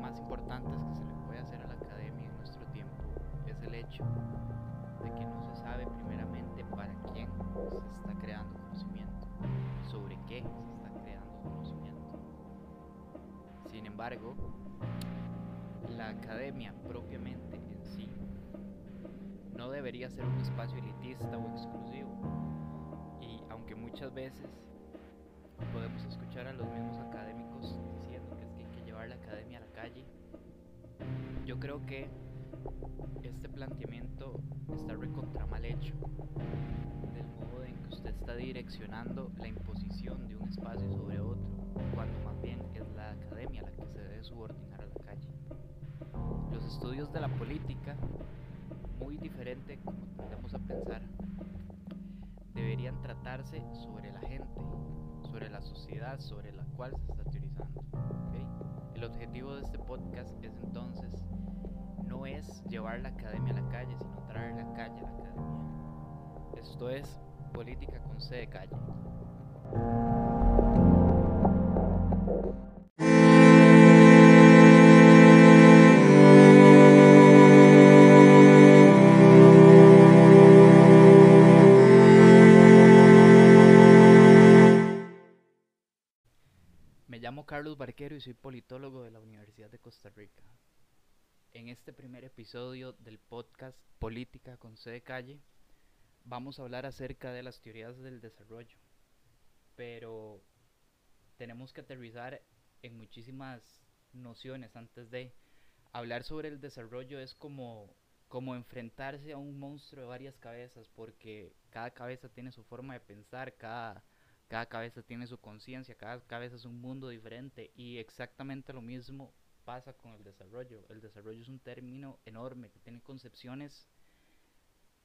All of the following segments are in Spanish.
más importantes que se le puede hacer a la academia en nuestro tiempo es el hecho de que no se sabe primeramente para quién se está creando conocimiento, sobre qué se está creando conocimiento. Sin embargo, la academia propiamente en sí no debería ser un espacio elitista o exclusivo. Y aunque muchas veces podemos escuchar a los mismos académicos llevar la academia a la calle, yo creo que este planteamiento está recontra mal hecho, del modo en que usted está direccionando la imposición de un espacio sobre otro, cuando más bien es la academia la que se debe subordinar a la calle. Los estudios de la política muy diferente como tendemos a pensar, deberían tratarse sobre la gente, sobre la sociedad sobre la cual se está teorizando. El objetivo de este podcast es entonces no es llevar la academia a la calle, sino traer la calle a la academia. Esto es política con C de calle. Carlos Barquero y soy politólogo de la Universidad de Costa Rica. En este primer episodio del podcast Política con C de Calle, vamos a hablar acerca de las teorías del desarrollo. Pero tenemos que aterrizar en muchísimas nociones antes de hablar sobre el desarrollo es como como enfrentarse a un monstruo de varias cabezas porque cada cabeza tiene su forma de pensar, cada cada cabeza tiene su conciencia, cada cabeza es un mundo diferente y exactamente lo mismo pasa con el desarrollo. El desarrollo es un término enorme que tiene concepciones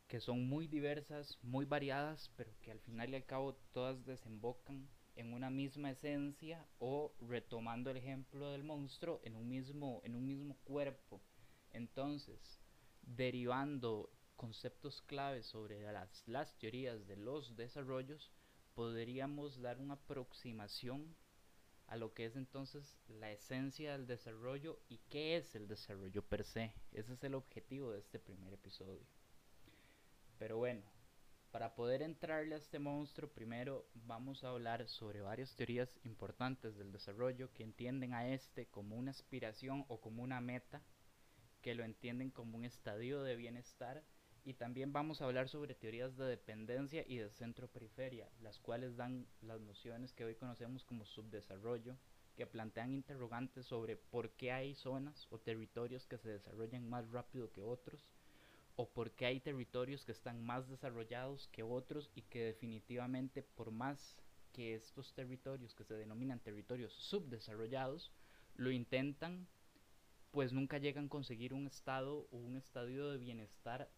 que son muy diversas, muy variadas, pero que al final y al cabo todas desembocan en una misma esencia o retomando el ejemplo del monstruo en un mismo en un mismo cuerpo. Entonces, derivando conceptos claves sobre las, las teorías de los desarrollos, podríamos dar una aproximación a lo que es entonces la esencia del desarrollo y qué es el desarrollo per se. Ese es el objetivo de este primer episodio. Pero bueno, para poder entrarle a este monstruo, primero vamos a hablar sobre varias teorías importantes del desarrollo que entienden a este como una aspiración o como una meta, que lo entienden como un estadio de bienestar y también vamos a hablar sobre teorías de dependencia y de centro-periferia, las cuales dan las nociones que hoy conocemos como subdesarrollo, que plantean interrogantes sobre por qué hay zonas o territorios que se desarrollan más rápido que otros, o por qué hay territorios que están más desarrollados que otros y que definitivamente por más que estos territorios que se denominan territorios subdesarrollados lo intentan, pues nunca llegan a conseguir un estado o un estadio de bienestar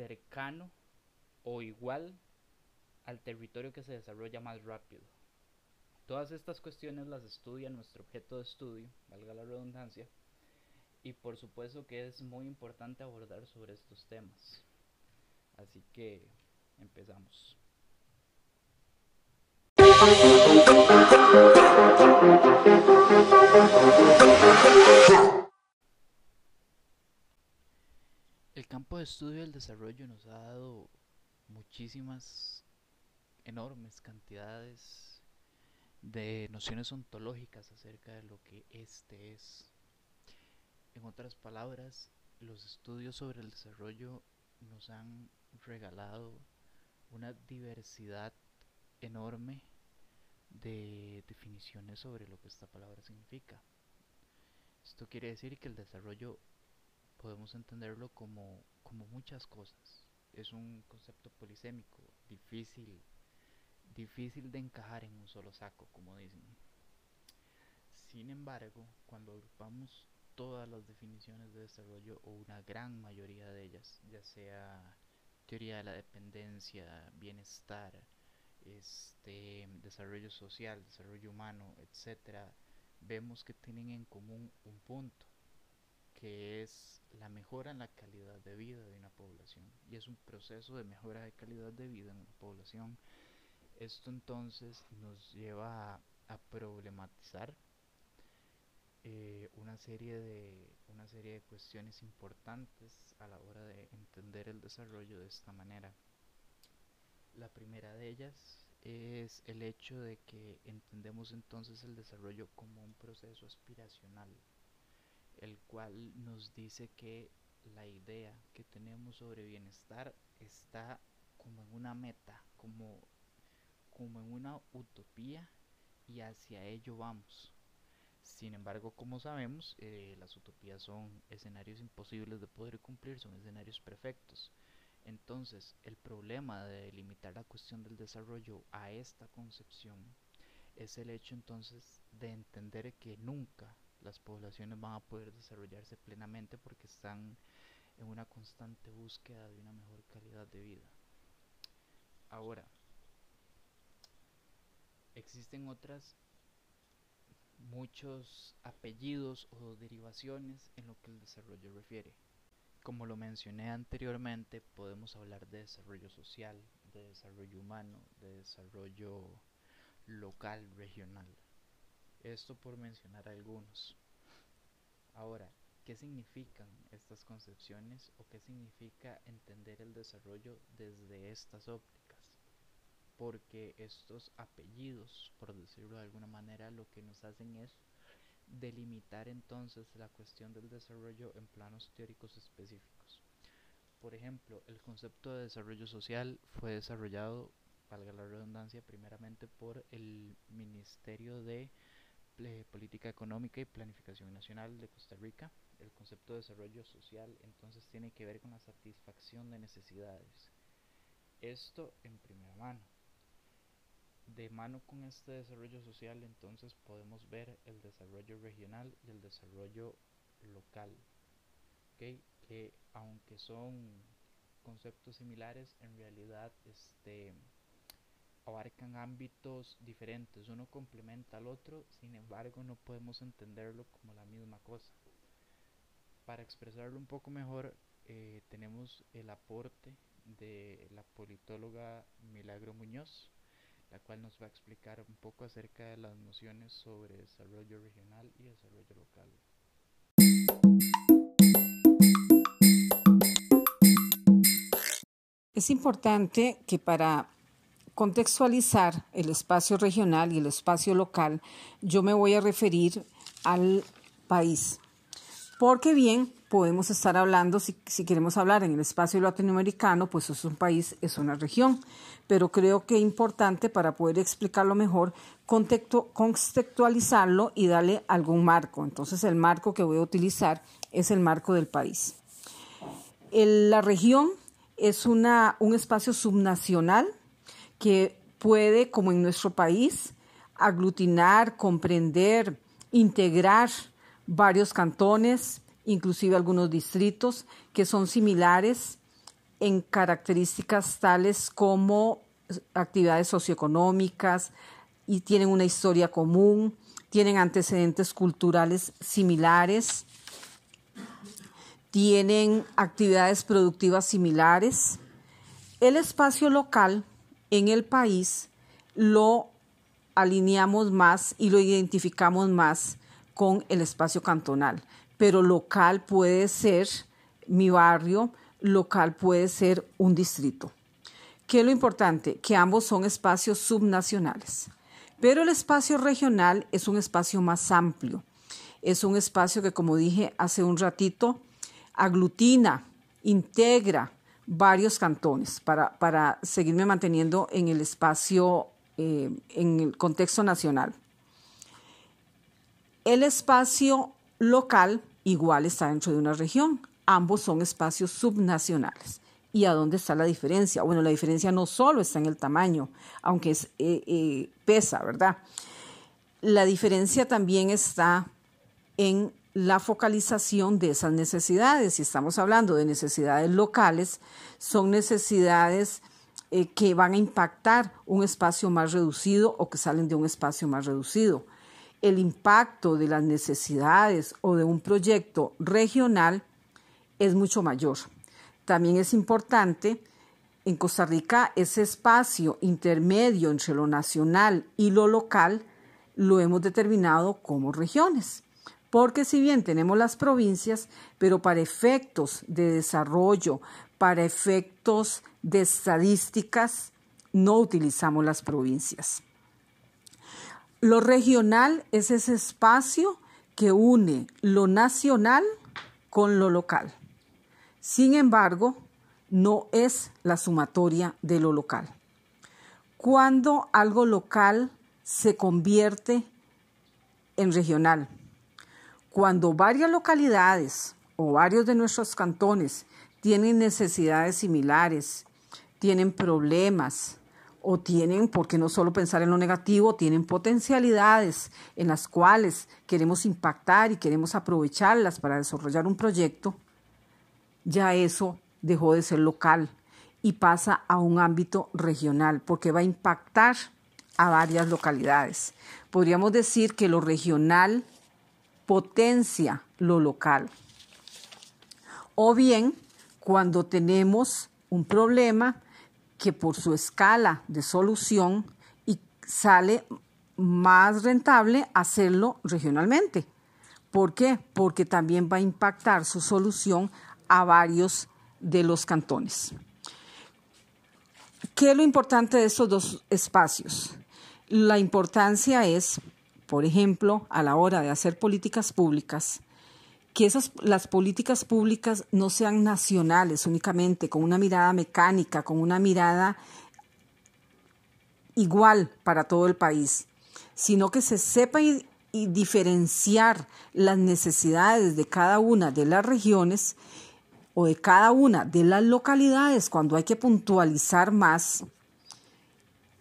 cercano o igual al territorio que se desarrolla más rápido. Todas estas cuestiones las estudia nuestro objeto de estudio, valga la redundancia, y por supuesto que es muy importante abordar sobre estos temas. Así que empezamos. De estudio del desarrollo nos ha dado muchísimas, enormes cantidades de nociones ontológicas acerca de lo que este es. En otras palabras, los estudios sobre el desarrollo nos han regalado una diversidad enorme de definiciones sobre lo que esta palabra significa. Esto quiere decir que el desarrollo podemos entenderlo como, como muchas cosas. Es un concepto polisémico, difícil, difícil de encajar en un solo saco, como dicen. Sin embargo, cuando agrupamos todas las definiciones de desarrollo o una gran mayoría de ellas, ya sea teoría de la dependencia, bienestar, este, desarrollo social, desarrollo humano, etcétera, vemos que tienen en común un punto, que es la mejora en la calidad de vida de una población. Y es un proceso de mejora de calidad de vida en una población. Esto entonces nos lleva a, problematizar eh, una, serie de, una serie de cuestiones importantes a la hora de entender el desarrollo de esta manera. La primera de ellas es el hecho de que entendemos entonces el desarrollo como un proceso aspiracional, el cual nos dice que la idea que tenemos sobre bienestar está como en una meta, como, como en una utopía y hacia ello vamos. Sin embargo, como sabemos, eh, las utopías son escenarios imposibles de poder cumplir, son escenarios perfectos. Entonces, el problema de limitar la cuestión del desarrollo a esta concepción es el hecho entonces de entender que nunca las poblaciones van a poder desarrollarse plenamente porque están en una constante búsqueda de una mejor calidad de vida. Ahora, existen otras muchos apellidos o derivaciones en lo que el desarrollo refiere. Como lo mencioné anteriormente, podemos hablar de desarrollo social, de desarrollo humano, de desarrollo local, regional. Esto por mencionar algunos. Ahora, ¿qué significan estas concepciones o qué significa entender el desarrollo desde estas ópticas? Porque estos apellidos, por decirlo de alguna manera, lo que nos hacen es delimitar entonces la cuestión del desarrollo en planos teóricos específicos. Por ejemplo, el concepto de desarrollo social fue desarrollado, valga la redundancia, primeramente por el Ministerio de Política Económica y Planificación Nacional de Costa Rica. El concepto de desarrollo social entonces tiene que ver con la satisfacción de necesidades. Esto en primera mano de mano con este desarrollo social entonces podemos ver el desarrollo regional y el desarrollo local que aunque son conceptos similares en realidad este abarcan ámbitos diferentes uno complementa al otro sin embargo no podemos entenderlo como la misma cosa para expresarlo un poco mejor eh, tenemos el aporte de la politóloga Milagro Muñoz la cual nos va a explicar un poco acerca de las nociones sobre desarrollo regional y desarrollo local. Es importante que para contextualizar el espacio regional y el espacio local, yo me voy a referir al país. Porque bien, podemos estar hablando, si, queremos hablar en el espacio latinoamericano, pues es un país, es una región, pero creo que es importante para poder explicarlo mejor, contextualizarlo y darle algún marco. Entonces el marco que voy a utilizar es el marco del país. la región es una, un espacio subnacional que puede, como en nuestro país, aglutinar, comprender, integrar varios cantones, inclusive algunos distritos que son similares en características tales como actividades socioeconómicas y tienen una historia común, tienen antecedentes culturales similares, tienen actividades productivas similares. El espacio local en el país lo alineamos más y lo identificamos más con el espacio cantonal pero local puede ser mi barrio, local puede ser un distrito. ¿Qué es lo importante? Que ambos son espacios subnacionales. Pero el espacio regional es un espacio más amplio. Es un espacio que, como dije hace un ratito, aglutina, integra varios cantones para, para seguirme manteniendo en el espacio, eh, en el contexto nacional. El espacio local igual está dentro de una región. Ambos son espacios subnacionales. ¿Y a dónde está la diferencia? Bueno, la diferencia no solo está en el tamaño, aunque es, eh, eh, pesa, ¿verdad? La diferencia también está en la focalización de esas necesidades. Si estamos hablando de necesidades locales, son necesidades eh, que van a impactar un espacio más reducido o que salen de un espacio más reducido. El impacto de las necesidades o de un proyecto regional es mucho mayor. También es importante en Costa Rica ese espacio intermedio entre lo nacional y lo local lo hemos determinado como regiones. Porque si bien tenemos las provincias, pero para efectos de desarrollo, para efectos de estadísticas, no utilizamos las provincias. Lo regional es ese espacio que une lo nacional con lo local. Sin embargo, no es la sumatoria de lo local. Cuando algo local se convierte en regional, cuando varias localidades o varios de nuestros cantones tienen necesidades similares, tienen problemas o tienen, porque no solo pensar en lo negativo, tienen potencialidades en las cuales queremos impactar y queremos aprovecharlas para desarrollar un proyecto, ya eso dejó de ser local y pasa a un ámbito regional, porque va a impactar a varias localidades. Podríamos decir que lo regional potencia lo local. O bien, cuando tenemos un problema que por su escala de solución y sale más rentable hacerlo regionalmente. ¿Por qué? Porque también va a impactar su solución a varios de los cantones. ¿Qué es lo importante de estos dos espacios? La importancia es por ejemplo, a la hora de hacer políticas públicas, que esas, las políticas públicas no sean nacionales únicamente, con una mirada mecánica, con una mirada igual para todo el país, sino que se sepa y diferenciar las necesidades de cada una de las regiones o de cada una de las localidades cuando hay que puntualizar más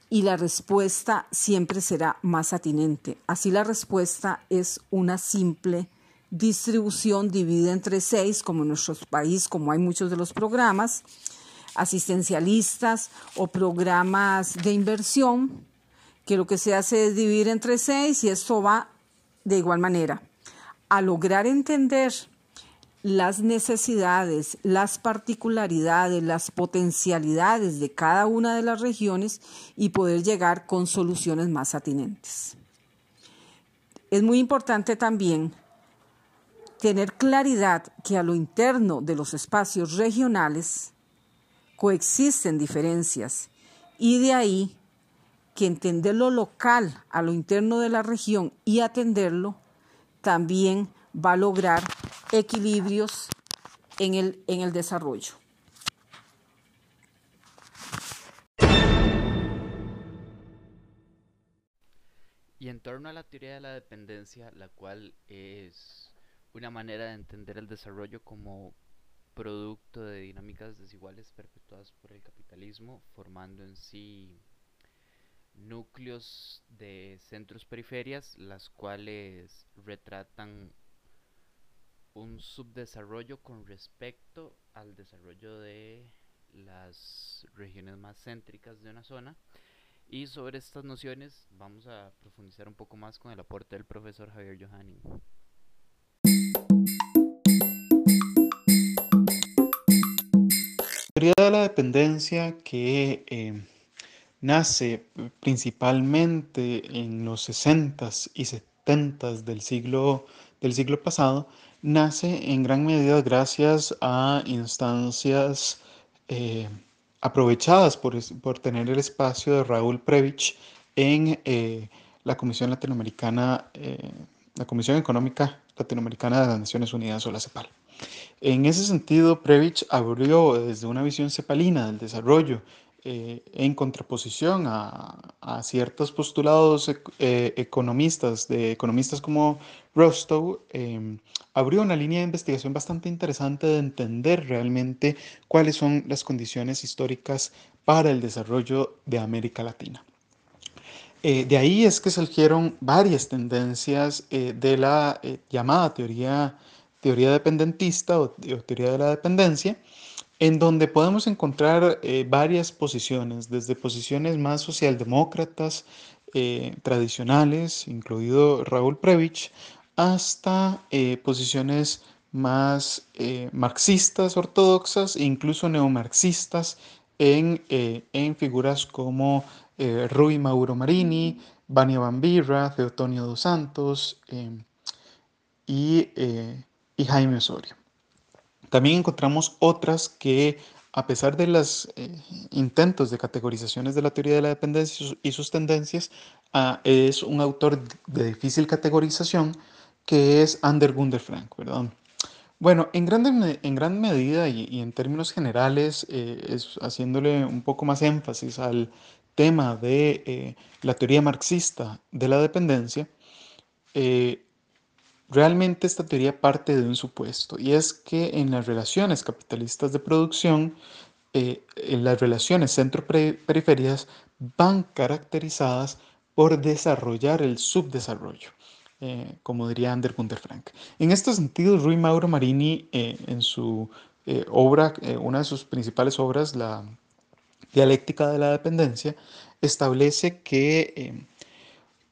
y la respuesta siempre será más atinente. Así la respuesta es una simple distribución dividida entre seis, como en nuestro país, como hay muchos de los programas asistencialistas o programas de inversión, que lo que se hace es dividir entre seis y esto va de igual manera. A lograr entender las necesidades, las particularidades, las potencialidades de cada una de las regiones y poder llegar con soluciones más atinentes. Es muy importante también tener claridad que a lo interno de los espacios regionales coexisten diferencias y de ahí que entender lo local a lo interno de la región y atenderlo también va a lograr equilibrios en el, en el desarrollo. Y en torno a la teoría de la dependencia, la cual es una manera de entender el desarrollo como producto de dinámicas desiguales perpetuadas por el capitalismo, formando en sí núcleos de centros periferias, las cuales retratan un subdesarrollo con respecto al desarrollo de las regiones más céntricas de una zona. Y sobre estas nociones vamos a profundizar un poco más con el aporte del profesor Javier Johanning. La teoría de la dependencia que eh, nace principalmente en los 60s y 70s del siglo, del siglo pasado, nace en gran medida gracias a instancias eh, aprovechadas por, por, tener el espacio de Raúl Previch en eh, la Comisión Latinoamericana, eh, la Comisión Económica Latinoamericana de las Naciones Unidas o la CEPAL. En ese sentido, Previch abrió desde una visión cepalina del desarrollo en contraposición a, ciertos postulados economistas, de economistas como Rostow, em, abrió una línea de investigación bastante interesante de entender realmente cuáles son las condiciones históricas para el desarrollo de América Latina. Eh, de ahí es que surgieron varias tendencias eh, de la eh, llamada teoría, teoría dependentista o, o, teoría de la dependencia, en donde podemos encontrar varias posiciones, desde posiciones más socialdemócratas, tradicionales, incluido Raúl Previch, hasta posiciones más marxistas ortodoxas e incluso neomarxistas en, en figuras como eh, Rui Mauro Marini, Vania Bambirra, Teotonio dos Santos em, eh, y, Jaime Osorio. También encontramos otras que, a pesar de los eh, intentos de categorizaciones de la teoría de la dependencia y sus tendencias, ah, es un autor de difícil categorización que es Ander Gunder Frank, ¿verdad? Bueno, en, grande, en gran medida y, en términos generales, es haciéndole un poco más énfasis al tema de eh, la teoría marxista de la dependencia, eh, realmente esta teoría parte de un supuesto, y es que en las relaciones capitalistas de producción, eh, en las relaciones centro-periferias van caracterizadas por desarrollar el subdesarrollo. Como diría Ander Gunther Frank. En este sentido, Rui Mauro Marini, en su obra, una de sus principales obras, la dialéctica de la dependencia establece que, eh,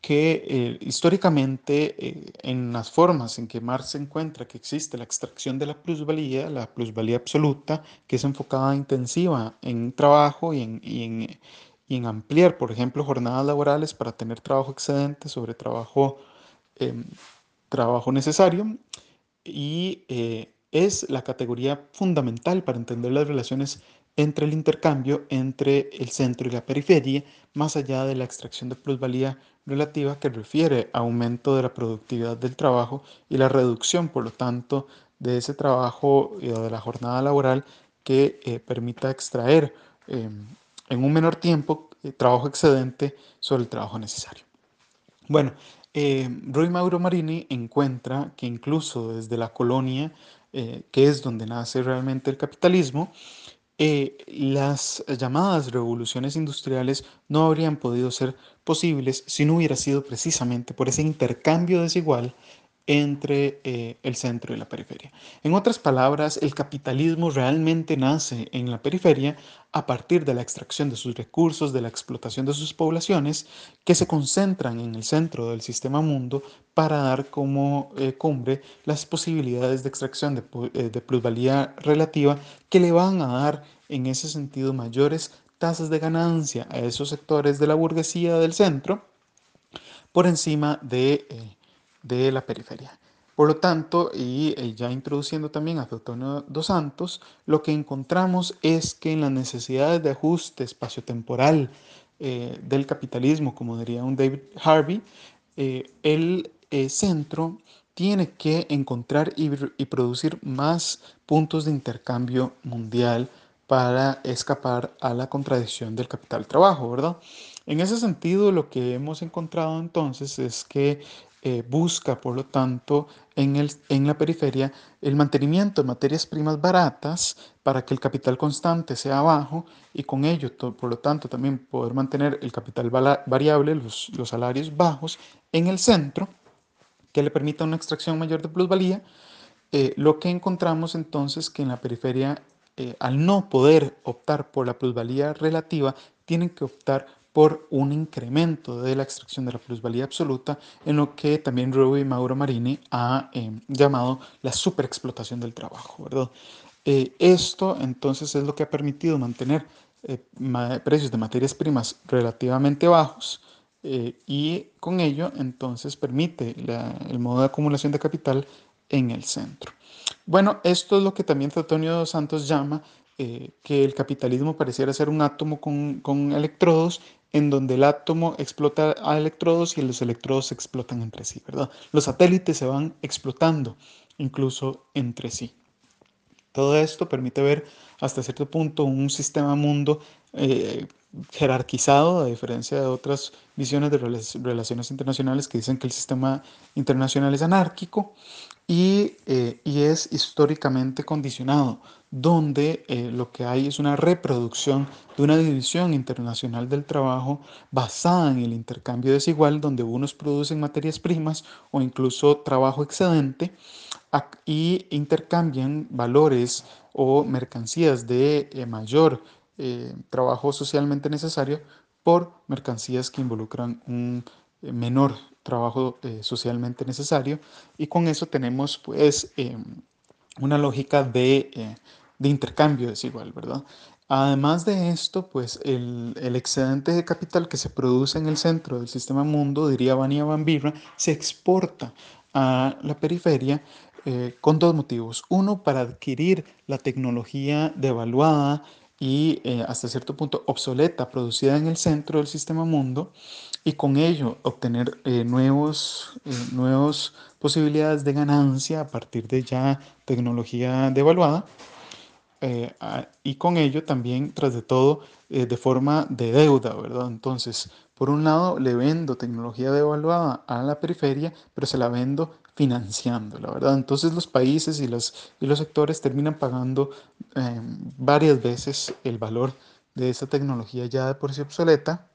que eh, históricamente eh, en las formas en que Marx encuentra que existe la extracción de la plusvalía, la plusvalía absoluta, que es enfocada intensiva en trabajo y en, y en, y en ampliar, por ejemplo, jornadas laborales para tener trabajo excedente sobre trabajo, em, trabajo necesario, y es la categoría fundamental para entender las relaciones entre el intercambio entre el centro y la periferia, más allá de la extracción de plusvalía relativa que refiere a aumento de la productividad del trabajo y la reducción, por lo tanto, de ese trabajo y de la jornada laboral que eh, permita extraer em, en un menor tiempo eh, trabajo excedente sobre el trabajo necesario. Bueno, eh, Rui Mauro Marini encuentra que incluso desde la colonia, que es donde nace realmente el capitalismo, eh, las llamadas revoluciones industriales no habrían podido ser posibles si no hubiera sido precisamente por ese intercambio desigual entre eh, el centro y la periferia. En otras palabras, el capitalismo realmente nace en la periferia a partir de la extracción de sus recursos, de la explotación de sus poblaciones, que se concentran en el centro del sistema mundo para dar como eh, cumbre las posibilidades de extracción de, eh, de plusvalía relativa que le van a dar en ese sentido mayores tasas de ganancia a esos sectores de la burguesía del centro por encima de de la periferia. Por lo tanto, y eh, ya introduciendo también a Teutonio dos Santos, lo que encontramos es que en las necesidades de ajuste espaciotemporal eh, del capitalismo, como diría un David Harvey, eh, el centro tiene que encontrar y, y, producir más puntos de intercambio mundial para escapar a la contradicción del capital-trabajo, ¿verdad? En ese sentido, lo que hemos encontrado entonces es que eh, busca, por lo tanto, en, el, en la periferia el mantenimiento de materias primas baratas para que el capital constante sea bajo y con ello, por lo tanto, también poder mantener el capital variable, los, los salarios bajos en el centro, que le permita una extracción mayor de plusvalía. Eh, lo que encontramos entonces que en la periferia, eh, al no poder optar por la plusvalía relativa, tienen que optar por un incremento de la extracción de la plusvalía absoluta, en lo que también Rui Mauro Marini ha em, llamado la superexplotación del trabajo. ¿verdad? Eh, esto entonces es lo que ha permitido mantener eh, precios de materias primas relativamente bajos eh, y con ello entonces permite el modo de acumulación de capital en el centro. Bueno, esto es lo que también Antonio Santos llama que el capitalismo pareciera ser un átomo con, con electrodos en donde el átomo explota a electrodos y los electrodos se explotan entre sí, ¿verdad? Los satélites se van explotando incluso entre sí. Todo esto permite ver hasta cierto punto un sistema mundo eh, jerarquizado, a diferencia de otras visiones de relaciones internacionales que dicen que el sistema internacional es anárquico. Y, eh, es históricamente condicionado, donde eh, lo que hay es una reproducción de una división internacional del trabajo basada en el intercambio desigual, donde unos producen materias primas o incluso trabajo excedente y intercambian valores o mercancías de eh, mayor trabajo socialmente necesario por mercancías que involucran un menor trabajo eh, socialmente necesario y con eso tenemos pues em, una lógica eh, de, intercambio desigual, ¿verdad? Además de esto, pues el, excedente de capital que se produce en el centro del sistema mundo, diría Vania Bambirra, se exporta a la periferia eh, con dos motivos. Uno, para adquirir la tecnología devaluada y hasta cierto punto obsoleta producida en el centro del sistema mundo y con ello obtener eh, nuevos, eh, nuevas posibilidades de ganancia a partir de ya tecnología devaluada. Eh, y con ello también, tras de todo, de forma de deuda, ¿verdad? Entonces, por un lado, le vendo tecnología devaluada a la periferia, pero se la vendo financiando, la verdad. Entonces los países y los, y los sectores terminan pagando varias veces el valor de esa tecnología ya de por sí obsoleta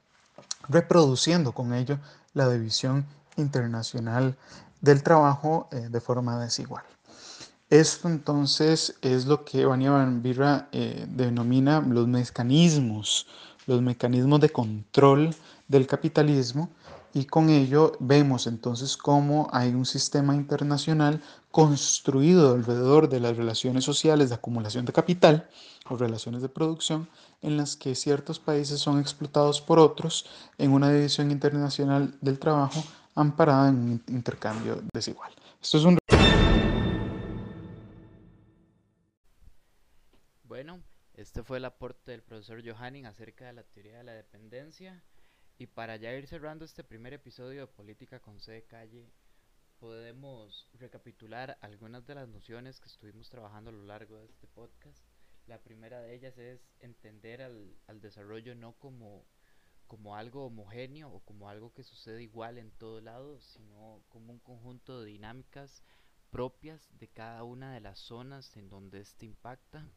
reproduciendo con ello la división internacional del trabajo eh, de forma desigual. Esto entonces es lo que Vania Van Birra eh, denomina los mecanismos, los mecanismos de control del capitalismo y con ello vemos entonces cómo hay un sistema internacional construido alrededor de las relaciones sociales de acumulación de capital o relaciones de producción en las que ciertos países son explotados por otros en una división internacional del trabajo amparada en un intercambio desigual. Esto es un... Bueno, este fue el aporte del profesor Johanning acerca de la teoría de la dependencia. Y para ya ir cerrando este primer episodio de Política con C de Calle, podemos recapitular algunas de las nociones que estuvimos trabajando a lo largo de este podcast. La primera de ellas es entender al, al desarrollo no como, como algo homogéneo o como algo que sucede igual en todo lado, sino como un conjunto de dinámicas propias de cada una de las zonas en donde este impacta.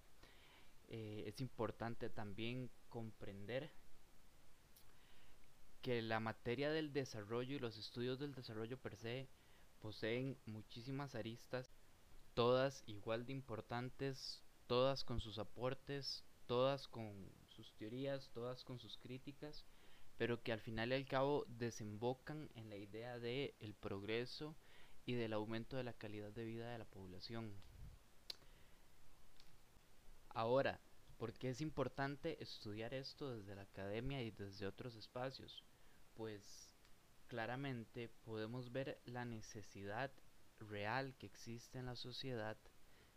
Eh, es importante también comprender que la materia del desarrollo y los estudios del desarrollo per se poseen muchísimas aristas, todas igual de importantes, todas con sus aportes, todas con sus teorías, todas con sus críticas, pero que al final y al cabo desembocan en la idea de el progreso y del aumento de la calidad de vida de la población. Ahora, ¿por qué es importante estudiar esto desde la academia y desde otros espacios? pues claramente podemos ver la necesidad real que existe en la sociedad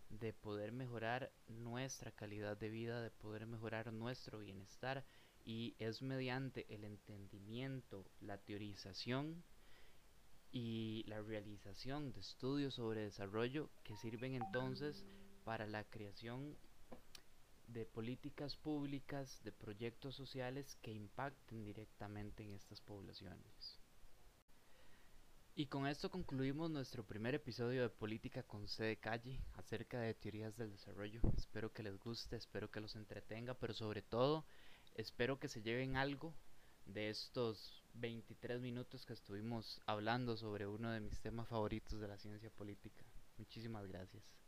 de poder mejorar nuestra calidad de vida, de poder mejorar nuestro bienestar y es mediante el entendimiento, la teorización y la realización de estudios sobre desarrollo que sirven entonces para la creación de políticas públicas, de proyectos sociales que impacten directamente en estas poblaciones. Y con esto concluimos nuestro primer episodio de Política con C de Calle acerca de teorías del desarrollo. Espero que les guste, espero que los entretenga, pero sobre todo espero que se lleven algo de estos 23 minutos que estuvimos hablando sobre uno de mis temas favoritos de la ciencia política. Muchísimas gracias.